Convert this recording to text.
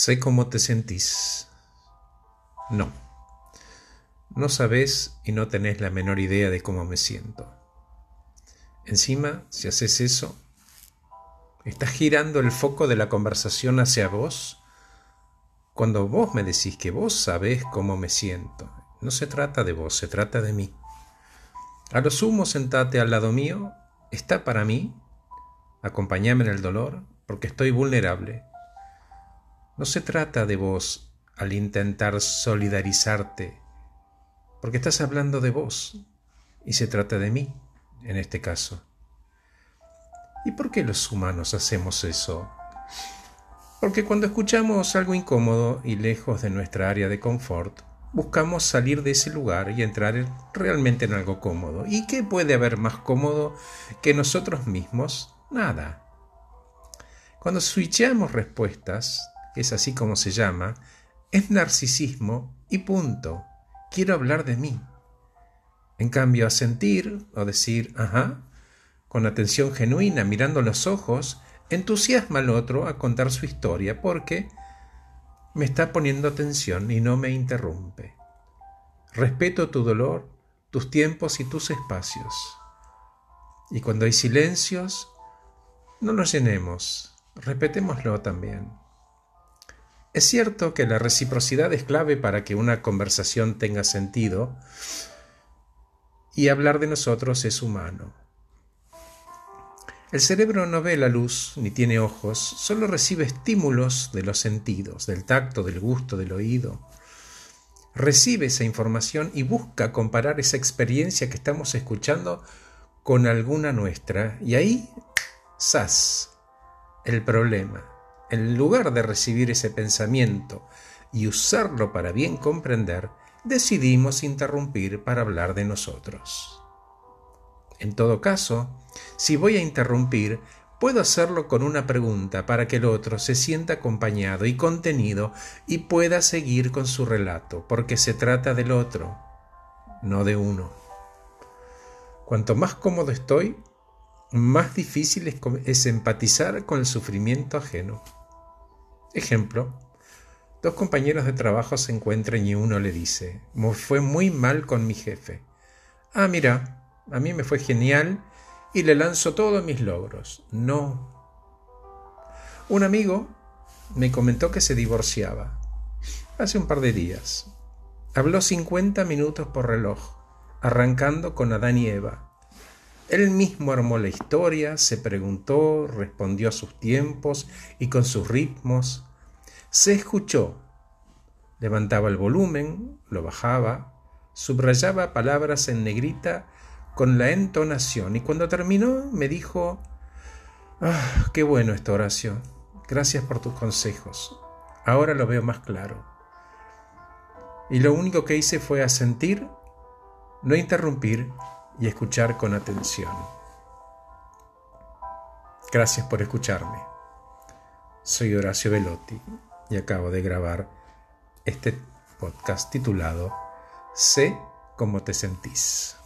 Sé cómo te sentís. No. No sabés y no tenés la menor idea de cómo me siento. Encima, si haces eso, estás girando el foco de la conversación hacia vos cuando vos me decís que vos sabés cómo me siento. No se trata de vos, se trata de mí. A lo sumo, sentate al lado mío, está para mí, acompáñame en el dolor, porque estoy vulnerable. No se trata de vos al intentar solidarizarte, porque estás hablando de vos, y se trata de mí en este caso. ¿Y por qué los humanos hacemos eso? Porque cuando escuchamos algo incómodo y lejos de nuestra área de confort, buscamos salir de ese lugar y entrar realmente en algo cómodo. ¿Y qué puede haber más cómodo que nosotros mismos? Nada. Cuando switchamos respuestas, es así como se llama, es narcisismo y punto. Quiero hablar de mí. En cambio, sentir o decir, ajá, con atención genuina, mirando los ojos, entusiasma al otro a contar su historia porque me está poniendo atención y no me interrumpe. Respeto tu dolor, tus tiempos y tus espacios. Y cuando hay silencios, no los llenemos, respetémoslo también. Es cierto que la reciprocidad es clave para que una conversación tenga sentido, y hablar de nosotros es humano. El cerebro no ve la luz ni tiene ojos, solo recibe estímulos de los sentidos, del tacto, del gusto, del oído. Recibe esa información y busca comparar esa experiencia que estamos escuchando con alguna nuestra. Y ahí, ¡zas! El problema. En lugar de recibir ese pensamiento y usarlo para bien comprender, decidimos interrumpir para hablar de nosotros. En todo caso, si voy a interrumpir, puedo hacerlo con una pregunta para que el otro se sienta acompañado y contenido y pueda seguir con su relato, porque se trata del otro, no de uno. Cuanto más cómodo estoy, más difícil es, empatizar con el sufrimiento ajeno. Ejemplo, Dos compañeros de trabajo se encuentran y uno le dice, me fue muy mal con mi jefe. Ah, mira, a mí me fue genial y le lanzo todos mis logros. No. Un amigo me comentó que se divorciaba hace un par de días. Habló 50 minutos por reloj, arrancando con Adán y Eva. Él mismo armó la historia, se preguntó, respondió a sus tiempos y con sus ritmos, se escuchó. Levantaba el volumen, lo bajaba, subrayaba palabras en negrita con la entonación y cuando terminó me dijo, ah, qué bueno esta oración, gracias por tus consejos, ahora lo veo más claro. Y lo único que hice fue asentir, no interrumpir y escuchar con atención. Gracias por escucharme. Soy Horacio Velotti y acabo de grabar este podcast titulado Sé cómo te sentís.